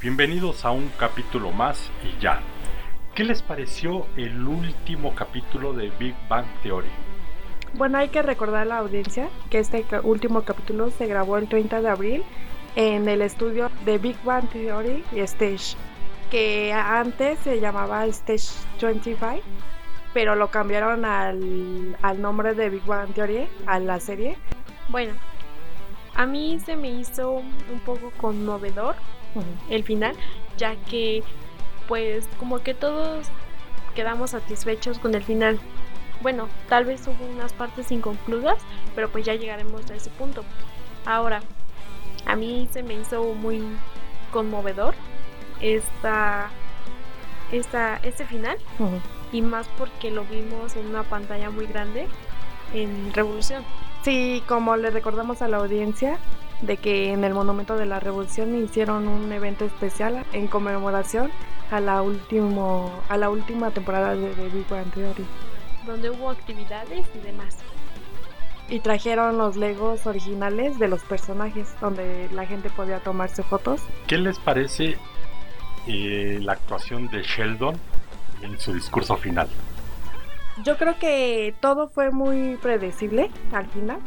Bienvenidos a un capítulo más y ya. ¿Qué les pareció el último capítulo de Big Bang Theory? Bueno, hay que recordar a la audiencia que este último capítulo se grabó el 30 de abril en el estudio de Big Bang Theory Stage, que antes se llamaba Stage 25, pero lo cambiaron al, al nombre de Big Bang Theory, a la serie. Bueno, a mí se me hizo un poco conmovedor el final, ya que pues como que todos quedamos satisfechos con el final. Bueno, tal vez hubo unas partes inconclusas, pero pues ya llegaremos a ese punto. Ahora, a mí se me hizo muy conmovedor esta, esta, este final, y más porque lo vimos en una pantalla muy grande en Revolución. Sí, como le recordamos a la audiencia, de que en el Monumento de la Revolución hicieron un evento especial en conmemoración a la, último, a la última temporada de, de Big Bang Theory. Donde hubo actividades y demás. Y trajeron los legos originales de los personajes, donde la gente podía tomarse fotos. ¿Qué les parece eh, la actuación de Sheldon en su discurso final? Yo creo que todo fue muy predecible al final.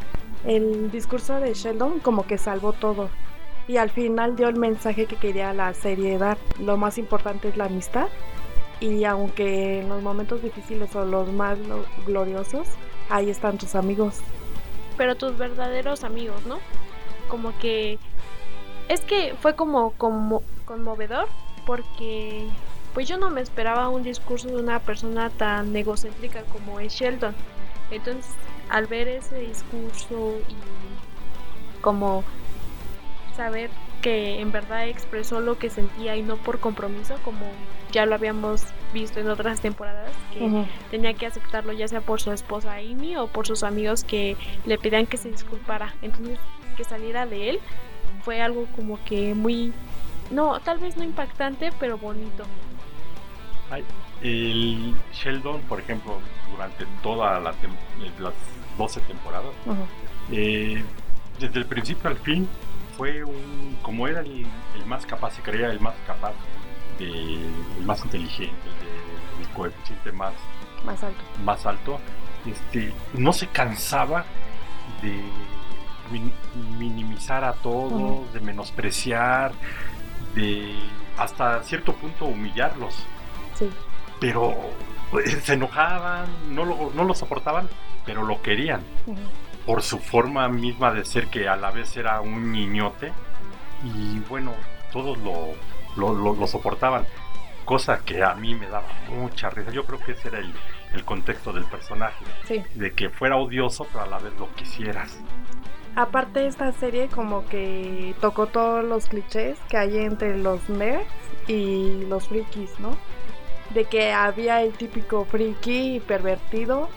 El discurso de Sheldon como que salvó todo y al final dio el mensaje que quería la serie dar. Lo más importante es la amistad y aunque en los momentos difíciles o los más gloriosos, ahí están tus amigos. Pero tus verdaderos amigos, ¿no? Como que es que fue como, como conmovedor porque pues yo no me esperaba un discurso de una persona tan egocéntrica como es Sheldon. Entonces, al ver ese discurso y como saber que en verdad expresó lo que sentía y no por compromiso, como ya lo habíamos visto en otras temporadas, que tenía que aceptarlo ya sea por su esposa Amy o por sus amigos que le pedían que se disculpara. Entonces, que saliera de él fue algo como que muy, no, tal vez no impactante, pero bonito. el Sheldon, por ejemplo, durante toda la las 12 temporadas, eh, desde el principio al fin, fue un, como era el, más capaz, se creía el más capaz, el más inteligente, el, coeficiente más, más alto, más alto este, no se cansaba de minimizar a todos, de menospreciar, de hasta cierto punto humillarlos. Sí. Pero pues, se enojaban, no lo, no lo soportaban, pero lo querían por su forma misma de ser que a la vez era un niñote y bueno, todos lo, lo, soportaban, cosa que a mí me daba mucha risa. Yo creo que ese era el, el contexto del personaje, de que fuera odioso pero a la vez lo quisieras. Aparte esta serie como que tocó todos los clichés que hay entre los nerds y los frikis, ¿no? De que había el típico friki pervertido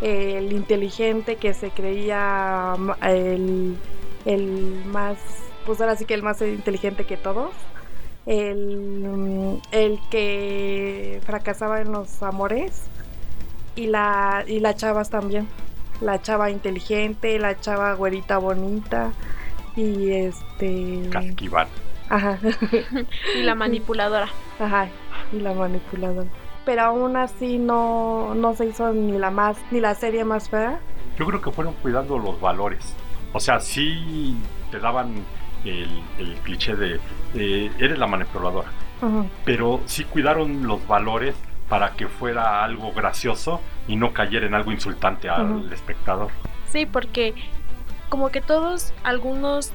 el inteligente que se creía el, el, más, pues ahora sí que el más inteligente que todos, el, el que fracasaba en los amores y la, y las chavas también, la chava inteligente, la chava güerita bonita y este... Casquival. Ajá. y la manipuladora. Ajá, y la manipuladora pero aún así no, no se hizo ni la más ni la serie más fea. Yo creo que fueron cuidando los valores. O sea, sí te daban el, el cliché de eres la manipuladora, pero sí cuidaron los valores para que fuera algo gracioso y no cayera en algo insultante al espectador. Sí, porque como que todos, algunos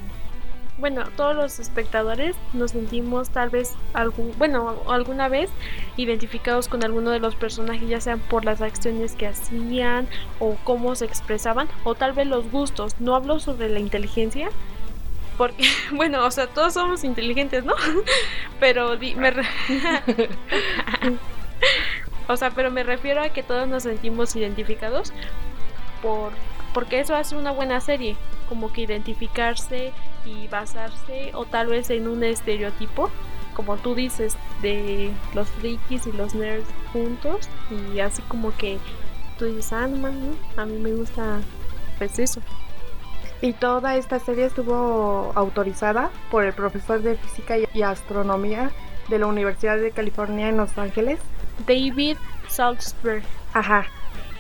bueno, todos los espectadores nos sentimos tal vez algún, bueno, alguna vez identificados con alguno de los personajes, ya sean por las acciones que hacían o cómo se expresaban o tal vez los gustos. No hablo sobre la inteligencia, porque, bueno, o sea, todos somos inteligentes, ¿no? Pero me o sea, pero me refiero a que todos nos sentimos identificados por porque eso hace una buena serie, como que identificarse y basarse o tal vez en un estereotipo, como tú dices, de los frikis y los nerds juntos y así como que tú dices, ah, no, a mí me gusta pues eso. Y toda esta serie estuvo autorizada por el profesor de física y astronomía de la Universidad de California en Los Ángeles, David Salzberg. Ajá.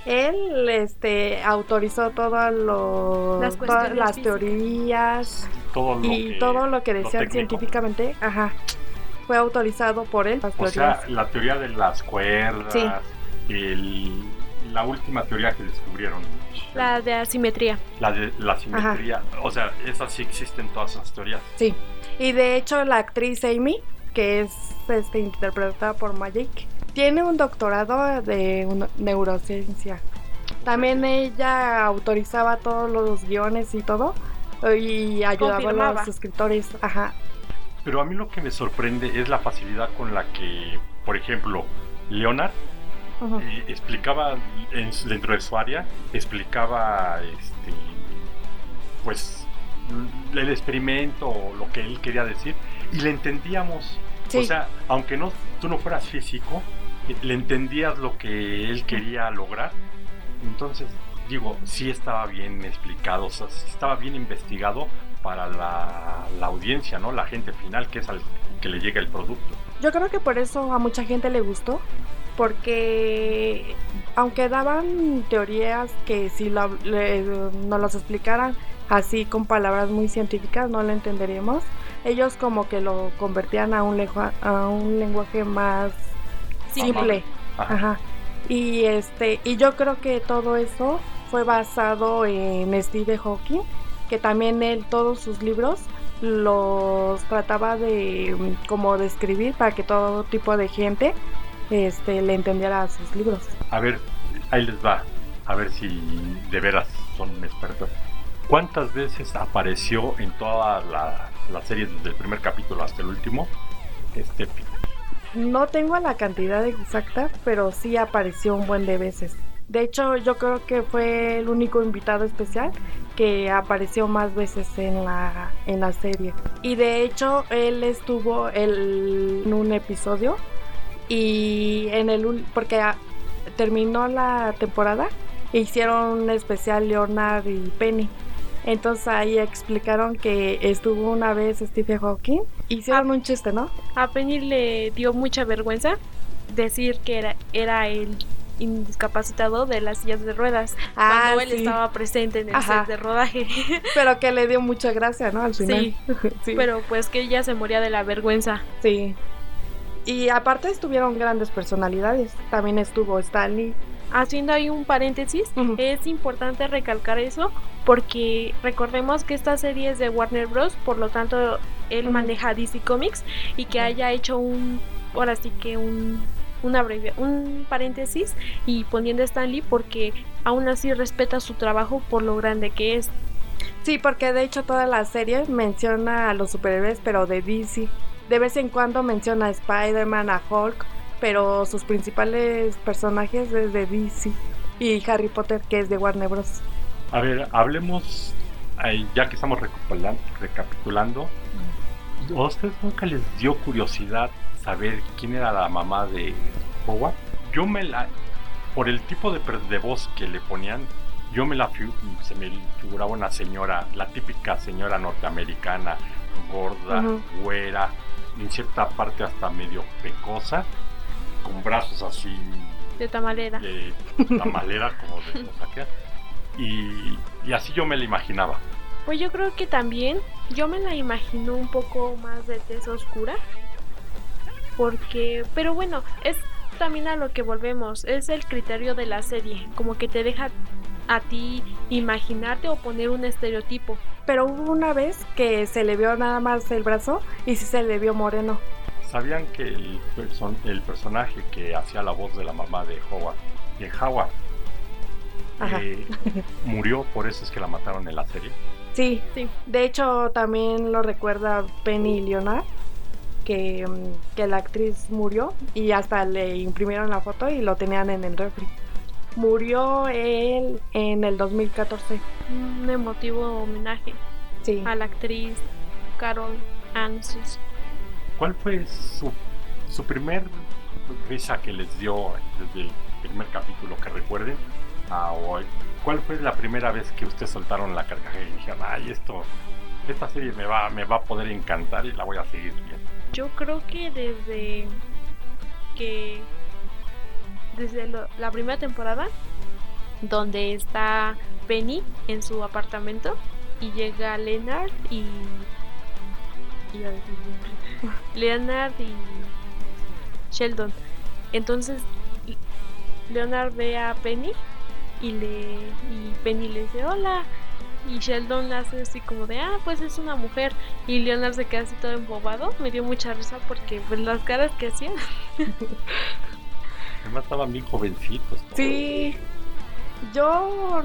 Él este autorizó todas Las todas las físicas. teorías Todo lo y que- todo lo que lo decían técnico. científicamente, ajá. Fue autorizado por él. Las O sea, teorías. la teoría de las cuerdas, Sí. el- la última teoría que descubrieron. La de asimetría. La de la simetría. O sea, esas sí existen todas esas teorías. Sí. Y de hecho la actriz Amy, que es este, interpretada por Magic, tiene un doctorado de neurociencia. También ella autorizaba todos los guiones y todo y ayudaba a los escritores. Ajá. Pero a mí lo que me sorprende es la facilidad con la que, por ejemplo, Leonard eh, explicaba en dentro de su área, explicaba este pues el experimento o lo que él quería decir y le entendíamos. Sí. O sea, aunque no tú no fueras físico, le entendías lo que él quería lograr. Entonces, digo, sí estaba bien explicado, o sea, estaba bien investigado para la, la audiencia, ¿no? La gente final, que es al que le llega el producto. Yo creo que por eso a mucha gente le gustó, porque aunque daban teorías que si lo- le- nos las explicaran así con palabras muy científicas no lo entenderíamos, ellos como que lo convertían a un, lengua- a un lenguaje más simple. Ajá. Ajá. Y este, y yo creo que todo eso fue basado en Steve Hawking, que también él todos sus libros los trataba de mm, como de escribir para que todo tipo de gente este le entendiera sus libros. A ver, ahí les va. A ver si de veras son expertos. ¿Cuántas veces apareció en toda la, la serie desde el primer capítulo hasta el último? Este No tengo la cantidad exacta, pero sí apareció un buen de veces. De hecho, yo creo que fue el único invitado especial que apareció más veces en la, en la serie. Y de hecho, él estuvo el- en un episodio y en el porque ah, terminó la temporada e hicieron un especial Leonard y Penny. Entonces ahí explicaron que estuvo una vez Stephen Hawking. Hicieron un chiste, ¿no? A Penny le dio mucha vergüenza decir que era, era el indiscapacitado de las sillas de ruedas Ah, cuando él sí. estaba presente en el Ajá. set de rodaje. Pero que le dio mucha gracia, ¿no? Al final. Sí. sí. Pero pues que ella se moría de la vergüenza. sí. Y aparte estuvieron grandes personalidades. También estuvo Stanley. Haciendo ahí un paréntesis, es importante recalcar eso porque recordemos que esta serie es de Warner Bros. Por lo tanto, él Ujú. maneja DC Comics y que haya hecho un, ahora sí que un, una breve, un paréntesis y poniendo a Stanley porque aún así respeta su trabajo por lo grande que es. Sí, porque de hecho toda la serie menciona a los superhéroes, pero de DC. De vez en cuando menciona a Spider-Man, a Hulk, pero sus principales personajes es de DC. Y Harry Potter, que es de Warner Bros. A ver, hablemos, ya que estamos recapitulando, ¿a ustedes nunca les dio curiosidad saber quién era la mamá de Howard? Yo me la, por el tipo de, de voz que le ponían, yo me la se me figuraba una señora, la típica señora norteamericana, gorda, Ujú. güera, en cierta parte hasta medio pecosa, con brazos así De tamalera. de tamalera, como decimos acá. Y, y así yo me la imaginaba. Pues yo creo que también yo me la imagino un poco más de tez oscura. Porque, pero bueno, es también a lo que volvemos, es el criterio de la serie, como que te deja a ti imaginarte o poner un estereotipo. Pero hubo una vez que se le vio nada más el brazo y sí se le vio moreno. ¿Sabían que el, person- el personaje que hacía la voz de la mamá de Howard, de Howard, eh, murió? Por eso es que la mataron en la serie. Sí, Sí. de hecho también lo recuerda Penny Leonard, que, mm, que la actriz murió y hasta le imprimieron la foto y lo tenían en el refri. Murió él en el 2014. Un emotivo homenaje Sí. a la actriz Carol Ann Sus. ¿Cuál fue su, su primer risa que les dio desde el primer capítulo que recuerden a hoy? ¿cuál fue la primera vez que ustedes soltaron la carcajada y dijeron, ay, esto, esta serie me va, me va a poder encantar y la voy a seguir viendo? Yo creo que desde que desde la primera temporada donde está Penny en su apartamento y llega Leonard y Leonard y Sheldon. Entonces Leonard ve a Penny y le y Penny le dice hola y Sheldon hace así como de ah pues es una mujer y Leonard se queda así todo embobado me dio mucha risa porque pues las caras que hacía Además estaban bien jovencitos. todos. Sí, yo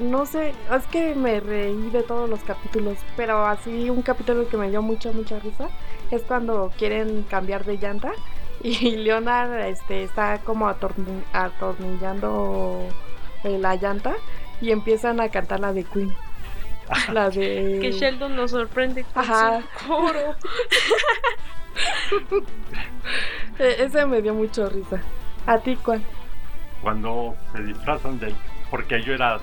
no sé, es que me reí de todos los capítulos, pero así un capítulo que me dio mucha, mucha risa es cuando quieren cambiar de llanta y Leonard este, está como atorni- atornillando eh, la llanta y empiezan a cantar la de Queen. La de... que Sheldon nos sorprende con Ajá. su coro E- Ese me dio mucho risa. ¿A ti cuál? Cuando se disfrazan de... Porque yo era...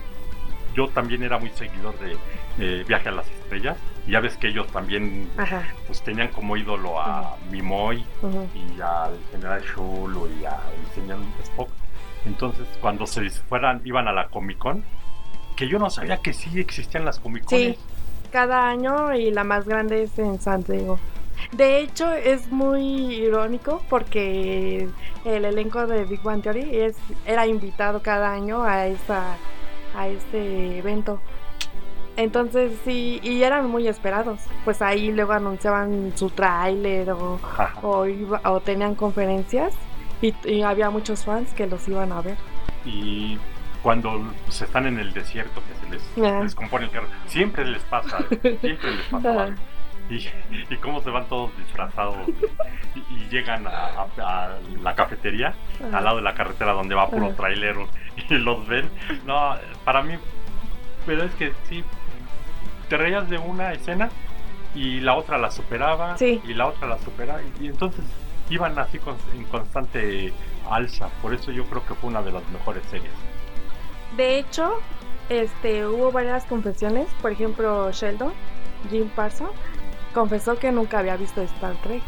Yo también era muy seguidor de, de Viaje a las Estrellas. Y ya ves que ellos también Ajá. pues tenían como ídolo a Mimoy y al general Shulu y al señor Spock. Entonces, cuando se fueran, iban a la Comic Con, que yo no sabía que sí existían las Comic Con. Sí, cada año y la más grande es en San Diego. De hecho, es muy irónico porque el elenco de Big Bang Theory es, era invitado cada año a, esa, a este evento. Entonces sí, y eran muy esperados. Pues ahí luego anunciaban su tráiler o, o, iba- o tenían conferencias y, y había muchos fans que los iban a ver. Y cuando se están en el desierto, que se les descompone el carro, siempre les pasa, siempre les pasa. Algo. Y, y cómo se van todos disfrazados y, y llegan a, a- a la cafetería al lado de la carretera donde va puro Ajá. trailero y los ven. No, para mí, pero es que sí, te reías de una escena y la otra la superaba Sí. y la otra la superaba y, y entonces iban así con- en constante alza. Por eso yo creo que fue una de las mejores series. De hecho, este, hubo varias confesiones. Por ejemplo, Sheldon, Jim Parsons, confesó que nunca había visto Star Trek.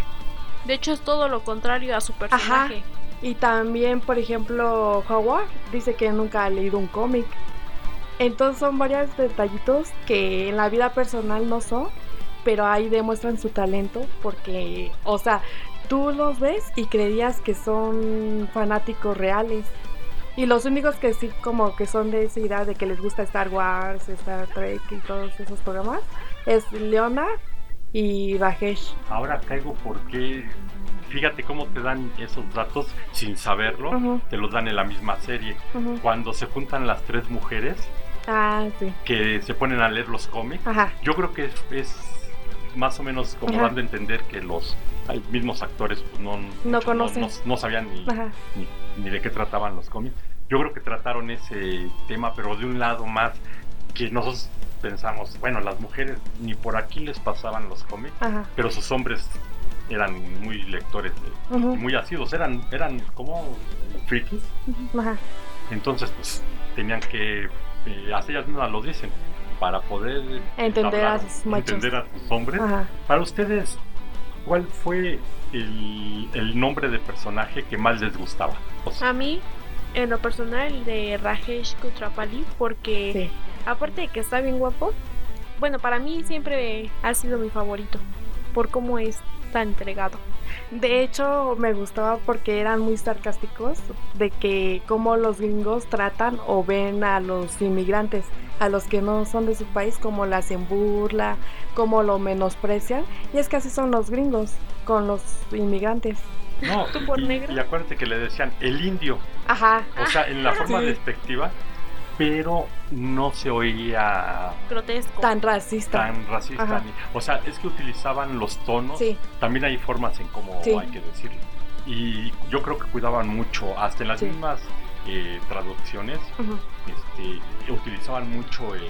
de hecho es todo lo contrario a su personaje Y también, por ejemplo, Howard dice que nunca ha leído un cómic. Entonces son varios detallitos que en la vida personal no son, pero ahí demuestran su talento porque, o sea, tú los ves y creías que son fanáticos reales. Y los únicos que sí como que son de esa idea de que les gusta Star Wars, Star Trek y todos esos programas es Leonard y Rajesh. Ahora caigo porque fíjate cómo te dan esos datos sin saberlo, Ujú. te los dan en la misma serie. Ujú. Cuando se juntan las tres mujeres Ah, sí. que se ponen a leer los cómics, Ajá. yo creo que es, más o menos como Ajá. dando a entender que los mismos actores pues, no, muchos conocen. no, no sabían ni, ni, ni de qué trataban los cómics. Yo creo que trataron ese tema, pero de un lado más que nosotros pensamos, bueno, las mujeres ni por aquí les pasaban los cómics, Ajá. pero sus hombres eran muy lectores de- muy asiduos, eran, eran como frikis, entonces pues tenían que, eh, así ellas mismas lo dicen, para poder Entender a hablar, entender a sus hombres. Ajá. Para ustedes, ¿cuál fue el, el nombre de personaje que más les gustaba? O sea, a mí en lo personal de Rajesh Kutrapali porque Sí. aparte de que está bien guapo bueno para mí siempre ha sido mi favorito por cómo es tan entregado De hecho, me gustaba porque eran muy sarcásticos de que cómo los gringos tratan o ven a los inmigrantes, a los que no son de su país, cómo la hacen burla, cómo lo menosprecian. Y es que así son los gringos con los inmigrantes. no, ¿Tú por y, negro? y acuérdate que le decían el indio, Ajá. o sea, en la forma Sí. despectiva, pero no se oía grotesco Tan racista. tan racista. Ajá. ni- o sea, es que utilizaban los tonos, Sí. también hay formas en cómo Sí. hay que decirlo. Y yo creo que cuidaban mucho, hasta en las Sí. mismas eh, traducciones, este, utilizaban mucho el,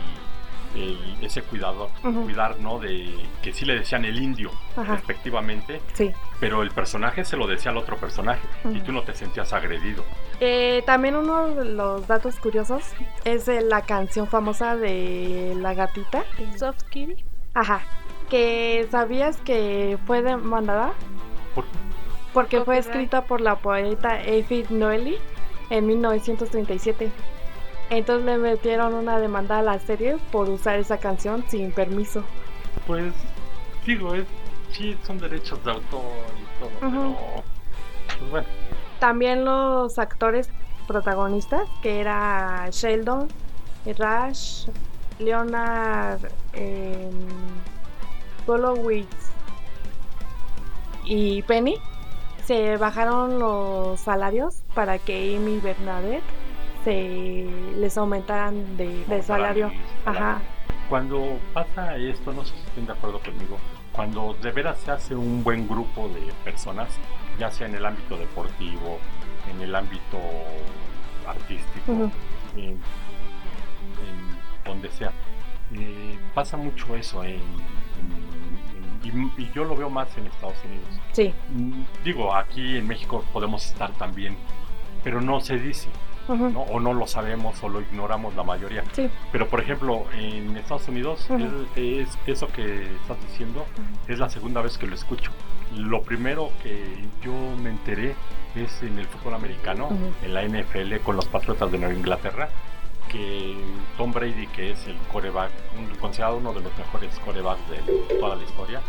el- ese cuidado, cuidar, ¿no? De que sí le decían el indio, Ajá. respectivamente, Sí. pero el personaje se lo decía al otro personaje y tú no te sentías agredido. Eh, también uno de los datos curiosos es la canción famosa de La Gatita. Soft Kill. Ajá. Que sabías que fue demandada ¿Por qué? porque fue escrita por la poeta Effie Noelly en 1937. Entonces le metieron una demanda a la serie por usar esa canción sin permiso. Pues, digo, es, sí, son derechos de autor y todo, Ujú. pero, pues bueno, También los actores protagonistas, que era Sheldon, Rash, Leonard eh, Golowitz y Penny, se bajaron los salarios para que Amy Bernadette se les aumentaran de, salario. Ajá. Cuando pasa esto, no sé si estén de acuerdo conmigo, cuando de veras se hace un buen grupo de personas, ya sea en el ámbito deportivo, en el ámbito artístico, en, en donde sea, eh, pasa mucho eso en- en- en- y, y yo lo veo más en Estados Unidos. Sí. Mm, Digo, aquí en México podemos estar también, pero no se dice, O no lo sabemos o lo ignoramos la mayoría. Sí. Pero por ejemplo, en Estados Unidos, es, es- eso que estás diciendo es la segunda vez que lo escucho. Lo primero que yo me enteré es en el fútbol americano, en la NFL con los Patriotas de Nueva Inglaterra, que Tom Brady, que es el coreback, considerado uno de los mejores corebacks de toda la historia,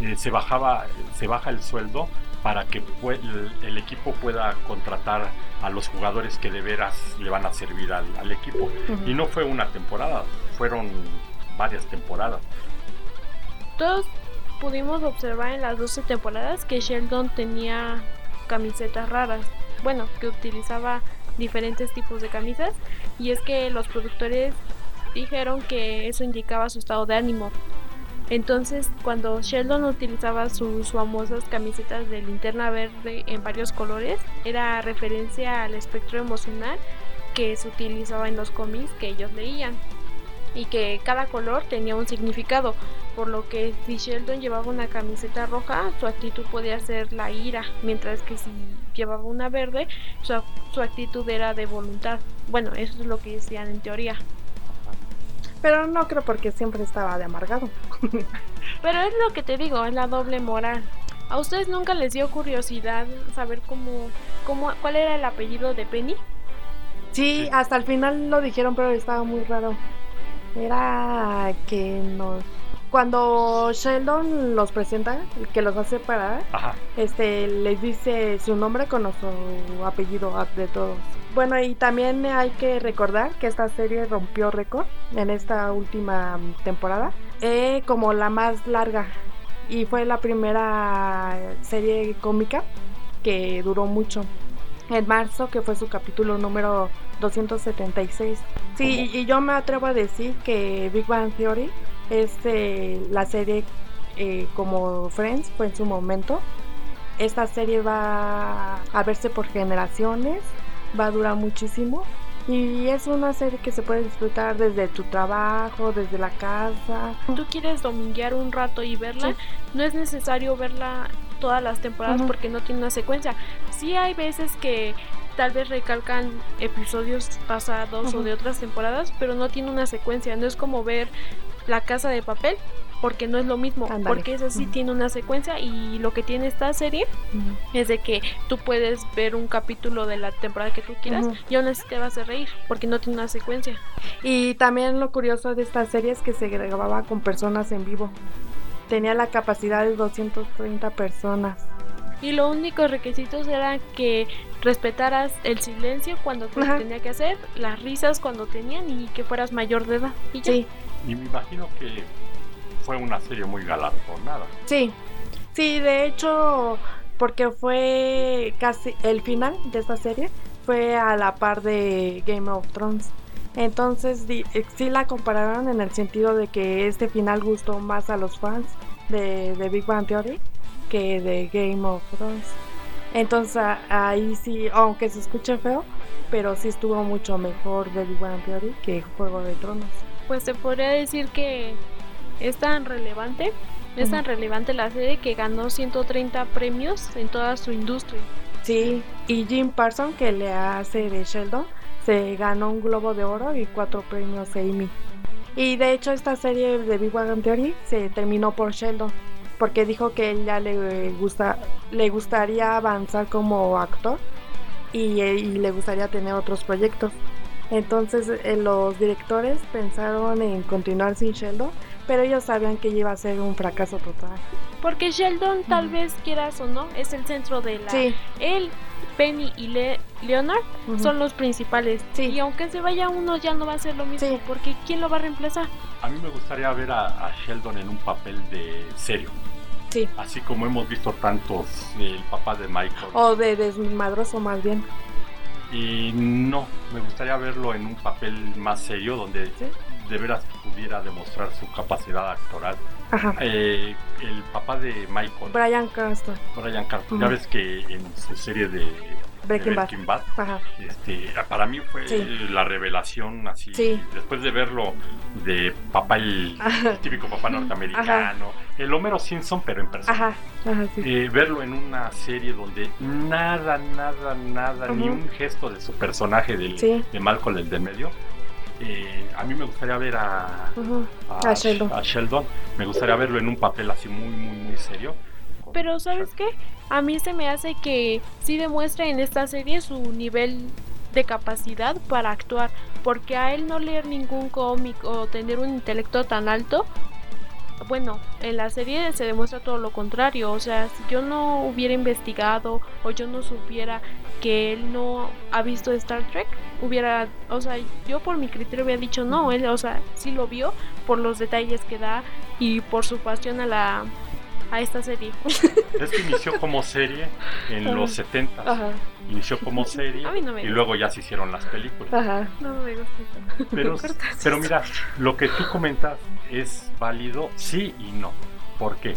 eh, se bajaba, se baja el sueldo para que el, el equipo pueda contratar a los jugadores que de veras le van a servir al, al equipo. Y no fue una temporada, fueron varias temporadas. Todos pudimos observar en las 12 temporadas que Sheldon tenía camisetas raras. Bueno, que utilizaba diferentes tipos de camisas. Y es que los productores dijeron que eso indicaba su estado de ánimo. Entonces, cuando Sheldon utilizaba sus famosas camisetas de linterna verde en varios colores, era referencia al espectro emocional que se utilizaba en los cómics que ellos leían. Y que cada color tenía un significado por lo que si Sheldon llevaba una camiseta roja, su actitud podía ser la ira, mientras que si llevaba una verde, su, su actitud era de voluntad. Bueno, eso es lo que decían en teoría. Pero no creo porque siempre estaba de amargado. Pero es lo que te digo, es la doble moral. ¿A ustedes nunca les dio curiosidad saber cómo, cómo cuál era el apellido de Penny? Sí, Sí. hasta el final lo dijeron, pero estaba muy raro. Era que nos... Cuando Sheldon los presenta, el que los hace parar, Ajá. este, les dice su nombre con su apellido ah, de todos. Bueno, y también hay que recordar que esta serie rompió récord en esta última temporada, eh, como la más larga. Y fue la primera serie cómica que duró mucho. En marzo, que fue su capítulo número 276. Sí, y yo me atrevo a decir que Big Bang Theory es eh, la serie eh, como Friends fue en su momento. Esta serie va a verse por generaciones, va a durar muchísimo y es una serie que se puede disfrutar desde tu trabajo, desde la casa. tú quieres dominguear un rato y verla, Sí. no es necesario verla todas las temporadas Ujú. porque no tiene una secuencia. Sí hay veces que tal vez recalcan episodios pasados o Ujú. de otras temporadas, pero no tiene una secuencia. No es como ver La Casa de Papel, porque no es lo mismo. Porque esa sí tiene una secuencia y lo que tiene esta serie es de que tú puedes ver un capítulo de la temporada que tú quieras Ujú. y aún así te vas a reír porque no tiene una secuencia. Y también lo curioso de esta serie es que se grababa con personas en vivo. Tenía la capacidad de 230 personas. Y los únicos requisitos eran que respetaras el silencio cuando te tenía que hacer, las risas cuando tenían y que fueras mayor de edad. Y ya. Sí, Y me imagino que fue una serie muy galardonada. sí. Sí, de hecho, porque fue casi el final de esta serie fue a la par de Game of Thrones. Entonces eh, sí la compararon en el sentido de que este final gustó más a los fans de, de Big Bang Theory que de Game of Thrones. Entonces ahí sí, aunque se escuche feo, pero sí estuvo mucho mejor de Big Bang Theory que Juego de Tronos. Pues se podría decir que es tan relevante, es tan relevante la serie que ganó 130 premios en toda su industria. Sí, y Jim Parsons, que le hace de Sheldon, se ganó un Globo de Oro y cuatro premios Emmy. Y de hecho esta serie de Big Bang Theory se terminó por Sheldon, porque dijo que ella le gusta, le gustaría avanzar como actor y, y le gustaría tener otros proyectos. Entonces eh, los directores pensaron en continuar sin Sheldon, pero ellos sabían que iba a ser un fracaso total. Porque Sheldon, tal vez quieras o no, es el centro de la... Sí. Él, Penny y Le- Leonard son los principales. Sí. Y aunque se vaya uno ya no va a ser lo mismo, Sí. porque ¿quién lo va a reemplazar? A mí me gustaría ver a, a Sheldon en un papel de serio, Sí. así como hemos visto tantos el papá de Michael. O de desmadroso más bien. Y no, me gustaría verlo en un papel más serio donde Sí. de veras pudiera demostrar su capacidad actoral. Ajá. Eh, el papá de Michael, Brian Cranston. Brian Cranston, Ujú. ya ves que en su serie de de Breaking Bad. Bad, Ajá. este, para mí fue Sí. la revelación así, Sí. después de verlo de papá, el, Ajá. el típico papá norteamericano, el Homero Simpson, pero en persona. Ajá. Ajá, sí. Eh, verlo en una serie donde nada, nada, nada, ni un gesto de su personaje del, de Malcolm el del medio. eh, a mí me gustaría ver a, a, A Sheldon. a Sheldon. Me gustaría verlo en un papel así muy, muy, muy serio. Pero ¿sabes qué? A mí se me hace que sí demuestra en esta serie su nivel de capacidad para actuar, porque a él no leer ningún cómic o tener un intelecto tan alto, bueno, en la serie se demuestra todo lo contrario, o sea, si yo no hubiera investigado o yo no supiera que él no ha visto Star Trek, hubiera, o sea, yo por mi criterio hubiera dicho no, él, o sea, sí lo vio por los detalles que da y por su pasión a la a esta serie. Es que inició como serie en los 70 Ajá. Inició como serie no y luego ya se hicieron las películas. Ajá. No me gusta. Pero, pero mira, lo que tú comentas es válido, sí y no. ¿Por qué?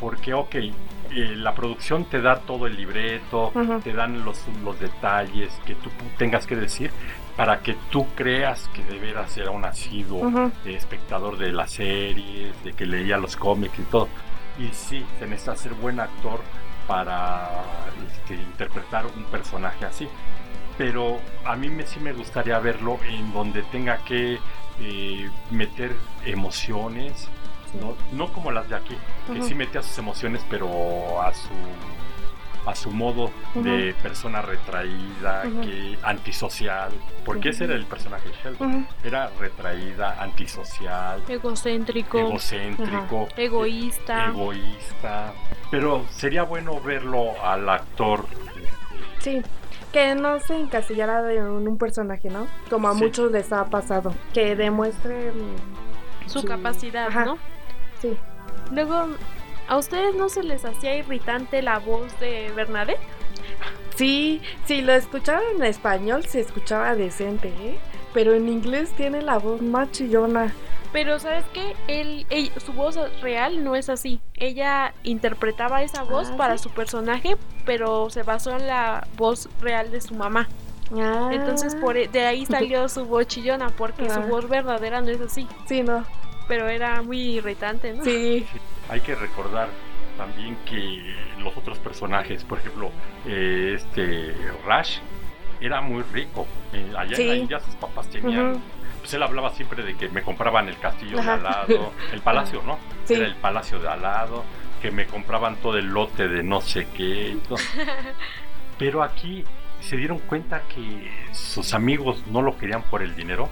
Porque, ok, eh, la producción te da todo el libreto, te dan los, los detalles que tú tengas que decir para que tú creas que de veras era un asiduo eh, espectador de las series, de que leía los cómics y todo. Y sí, se necesita ser buen actor para este, interpretar un personaje así. Pero a mí me, sí me gustaría verlo en donde tenga que eh, meter emociones, no, no como las de aquí, que Ujú. sí metía sus emociones, pero a su a su modo de persona retraída, que antisocial, porque ese era el personaje de Sheldon. Era retraída, antisocial, Egocéntrico, egocéntrico, egoísta. e- egoísta. Pero sería bueno verlo al actor. Sí, que no se encasillara de un, un personaje, ¿no? Como a Sí. muchos les ha pasado. Que demuestre su capacidad, Ajá. ¿no? Sí. Luego, ¿a ustedes no se les hacía irritante la voz de Bernadette? Sí, si lo escuchaba en español se escuchaba decente, ¿eh? Pero en inglés tiene la voz más chillona. Pero ¿sabes qué? Él, él- su voz real no es así. Ella interpretaba esa voz Ah, para ¿sí? su personaje, pero se basó en la voz real de su mamá. Ah. Entonces por e- de ahí salió su voz chillona, porque su Ah. voz verdadera no es así. Sí, no. Pero era muy irritante, ¿no? Sí. Hay que recordar también que los otros personajes, por ejemplo, eh, este Rash era muy rico. Eh, allá Sí. en la India sus papás tenían. Pues él hablaba siempre de que me compraban el castillo Ajá. de al lado, el palacio, ¿no? Sí. Era el palacio de al lado, que me compraban todo el lote de no sé qué. Pero aquí se dieron cuenta que sus amigos no lo querían por el dinero,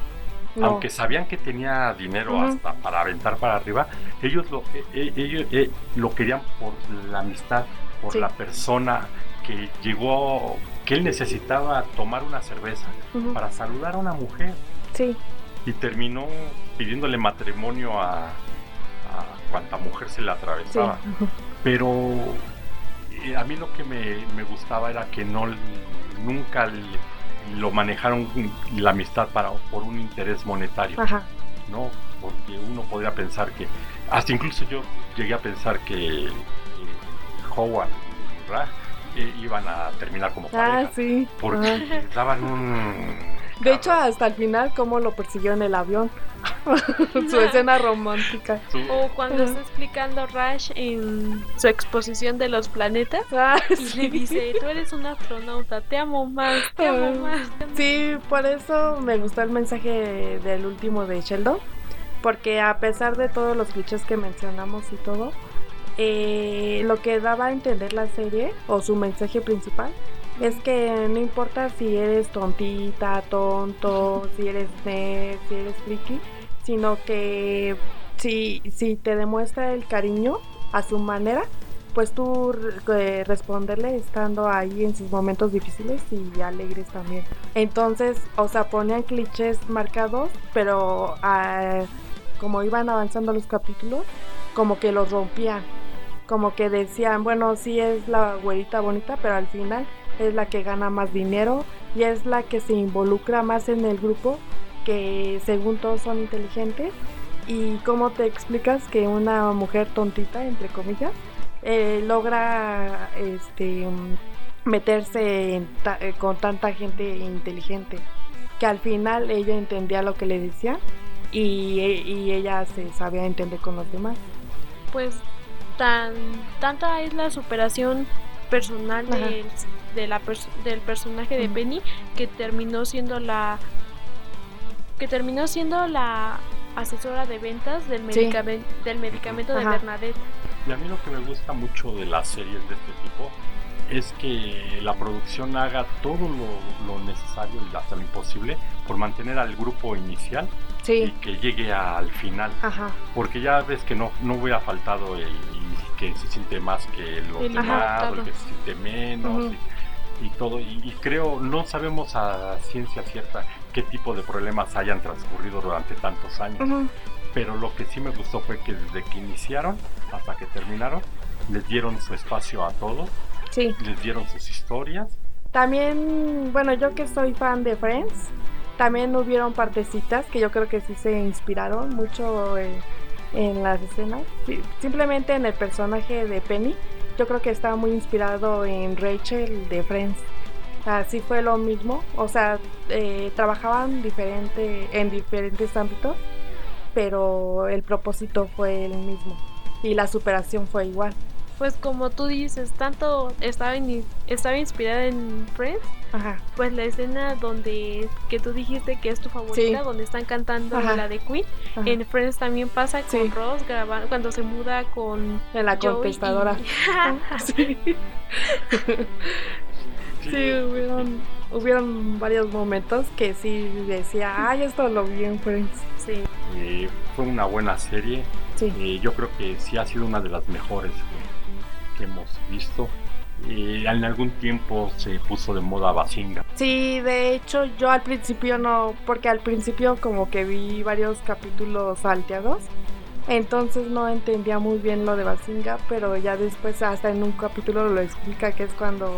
No. aunque sabían que tenía dinero hasta para aventar para arriba, ellos lo, eh, eh, ellos, eh, lo querían por la amistad, por Sí. la persona que llegó, que él necesitaba tomar una cerveza para saludar a una mujer Sí. y terminó pidiéndole matrimonio a, a cuanta mujer se le Sí. atravesaba. Pero eh, a mí lo que me, me gustaba era que no nunca l- lo manejaron la amistad para por un interés monetario, Ajá. ¿no? Porque uno podría pensar que, hasta incluso yo llegué a pensar que eh, Howard y Raj eh, iban a terminar como Ah, pareja, sí. porque Ajá. daban un De hecho, hasta el final, cómo lo persiguió en el avión. su escena romántica. O cuando está explicando Rash en su exposición de los planetas Ah, y sí. le dice, tú eres un astronauta, te amo más, te amo Ah. más. Sí, por eso me gustó el mensaje del último de Sheldon. Porque a pesar de todos los clichés que mencionamos y todo, eh, lo que daba a entender la serie, o su mensaje principal, es que no importa si eres tontita, tonto, si eres nerd, si eres friki, sino que si, si te demuestra el cariño a su manera, pues tú eh, responderle estando ahí en sus momentos difíciles y alegres también. Entonces, o sea, ponían clichés marcados, pero ah, como iban avanzando los capítulos, como que los rompían. Como que decían, bueno, sí es la güerita bonita, pero al final es la que gana más dinero y es la que se involucra más en el grupo, que según todos son inteligentes. ¿Y cómo te explicas que una mujer tontita, entre comillas, eh, logra este meterse ta- eh, con tanta gente inteligente? Que al final ella entendía lo que le decían y, y ella se sabía entender con los demás. Pues tan tanta es la superación personal del, de la pers- del personaje de. Penny que terminó siendo la que terminó siendo la asesora de ventas del, Sí. medicamen- del medicamento de. Bernadette. Y a mí lo que me gusta mucho de las series de este tipo es que la producción haga todo lo, lo necesario y hasta lo imposible por mantener al grupo inicial y que llegue al final. ajá. Porque ya ves que no, no hubiera faltado el que se siente más que los El demás, el que se siente menos y, y todo. Y, y creo, no sabemos a ciencia cierta qué tipo de problemas hayan transcurrido durante tantos años. Ujú. Pero lo que sí me gustó fue que desde que iniciaron hasta que terminaron, les dieron su espacio a todos, Sí. les dieron sus historias. También, bueno, yo que soy fan de Friends, también hubieron partecitas que yo creo que sí se inspiraron mucho en, en las escenas. Sí, simplemente en el personaje de Penny, yo creo que estaba muy inspirado en Rachel de Friends. Así fue lo mismo, o sea, eh, trabajaban diferente, en diferentes ámbitos, pero el propósito fue el mismo y la superación fue igual. Pues como tú dices, tanto estaba, in- estaba inspirada en Friends, Ajá. pues la escena donde que tú dijiste que es tu favorita, Sí. donde están cantando Ajá. la de Queen, ajá. en Friends también pasa con Sí. Ross grabando cuando se muda con En la Joey y- contestadora. Sí. Sí, hubieron, hubieron varios momentos que sí decía, ay, esto lo vi en Friends. sí. Eh, fue una buena serie. Sí. Eh, yo creo que sí ha sido una de las mejores que, que hemos visto. Eh, en algún tiempo se puso de moda Basinga. Sí, de hecho yo al principio no, porque al principio como que vi varios capítulos salteados, entonces no entendía muy bien lo de Basinga, pero ya después hasta en un capítulo lo explica que es cuando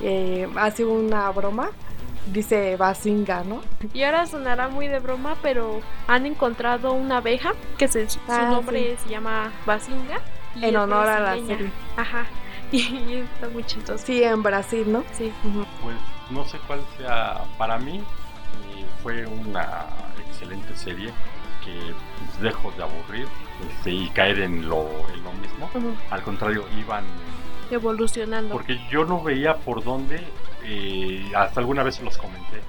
eh, hace una broma, dice Basinga, ¿no? Y ahora sonará muy de broma, pero han encontrado una abeja que se, su Ah, nombre se llama Basinga. Y En honor a la serie. Ajá. Y está muy chistoso. Sí, en Brasil, ¿no? Sí. Pues no sé cuál sea, para mí eh, fue una excelente serie que pues, dejo de aburrir este, y caer en lo, en lo mismo. Al contrario, iban Evolucionando. porque yo no veía por dónde, eh, hasta alguna vez los comenté,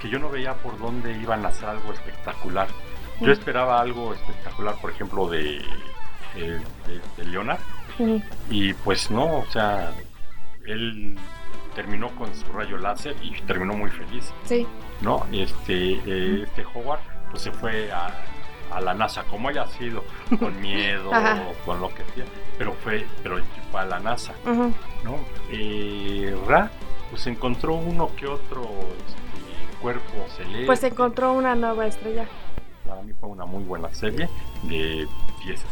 que yo no veía por dónde iban a hacer algo espectacular. Yo esperaba algo espectacular, por ejemplo, de, eh, de, de Leonard, y pues no, o sea, él terminó con su rayo láser y terminó muy feliz, Sí. ¿no? Este, eh, este Howard, pues se fue a, a la NASA, como haya sido, con miedo, con lo que sea, pero fue, pero fue a la NASA. ¿no? Eh, Ra, pues encontró uno que otro este, cuerpo celeste. Pues encontró una nueva estrella. Para mí fue una muy buena serie de 10 estrellas.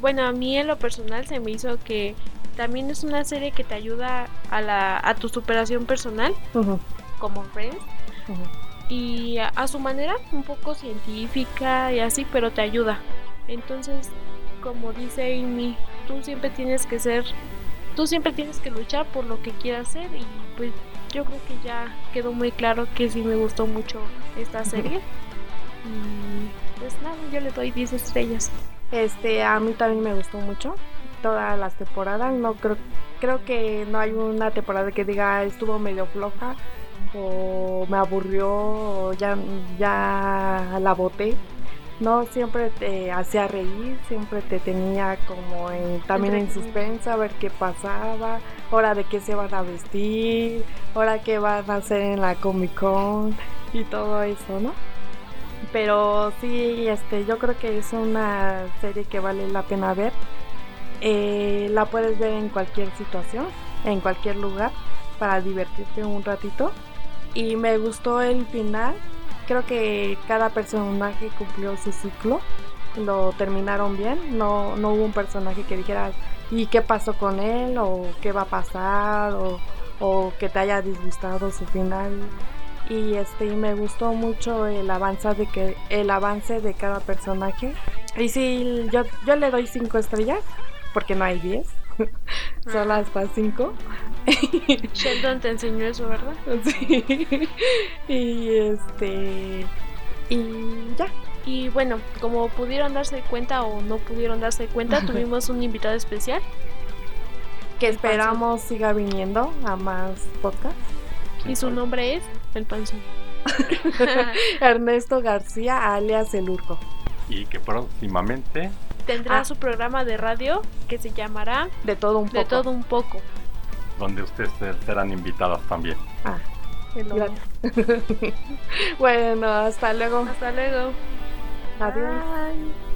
Bueno, a mí en lo personal se me hizo que también es una serie que te ayuda a, la, a tu superación personal, como Friends, y a, a su manera un poco científica y así, pero te ayuda. Entonces, como dice Amy, tú siempre tienes que ser tú siempre tienes que luchar por lo que quieras hacer y pues yo creo que ya quedó muy claro que sí me gustó mucho esta serie. y pues nada, yo le doy 10 estrellas. Este, a mí también me gustó mucho todas las temporadas. No creo, creo que no hay una temporada que diga estuvo medio floja o me aburrió o ya, ya la boté. No, siempre te hacía reír, siempre te tenía como en, también en suspensa a ver qué pasaba, hora de qué se van a vestir, hora qué van a hacer en la Comic Con y todo eso, ¿no? Pero sí, este, yo creo que es una serie que vale la pena ver. Eh, la puedes ver en cualquier situación, en cualquier lugar, para divertirte un ratito. Y me gustó el final creo que cada personaje cumplió su ciclo, lo terminaron bien, no, no hubo un personaje que dijera, ¿y qué pasó con él? o qué va a pasar, o, que te haya disgustado su final. Y este me gustó mucho el avance de que el avance de cada personaje. Y sí, yo, yo le doy 5 estrellas, porque no hay 10. Solo hasta 5. Sheldon te enseñó eso, ¿verdad? Sí. Y este. Y ya. Y bueno, como pudieron darse cuenta o no pudieron darse cuenta, tuvimos un invitado especial. Que esperamos siga viniendo a más podcasts. Y su nombre es El Panzón. Ernesto García, alias El Urco. Y que próximamente tendrá ah. su programa de radio que se llamará De todo un poco. De todo un poco donde ustedes serán invitadas también. Ah, bueno, hasta luego. Hasta luego. Adiós.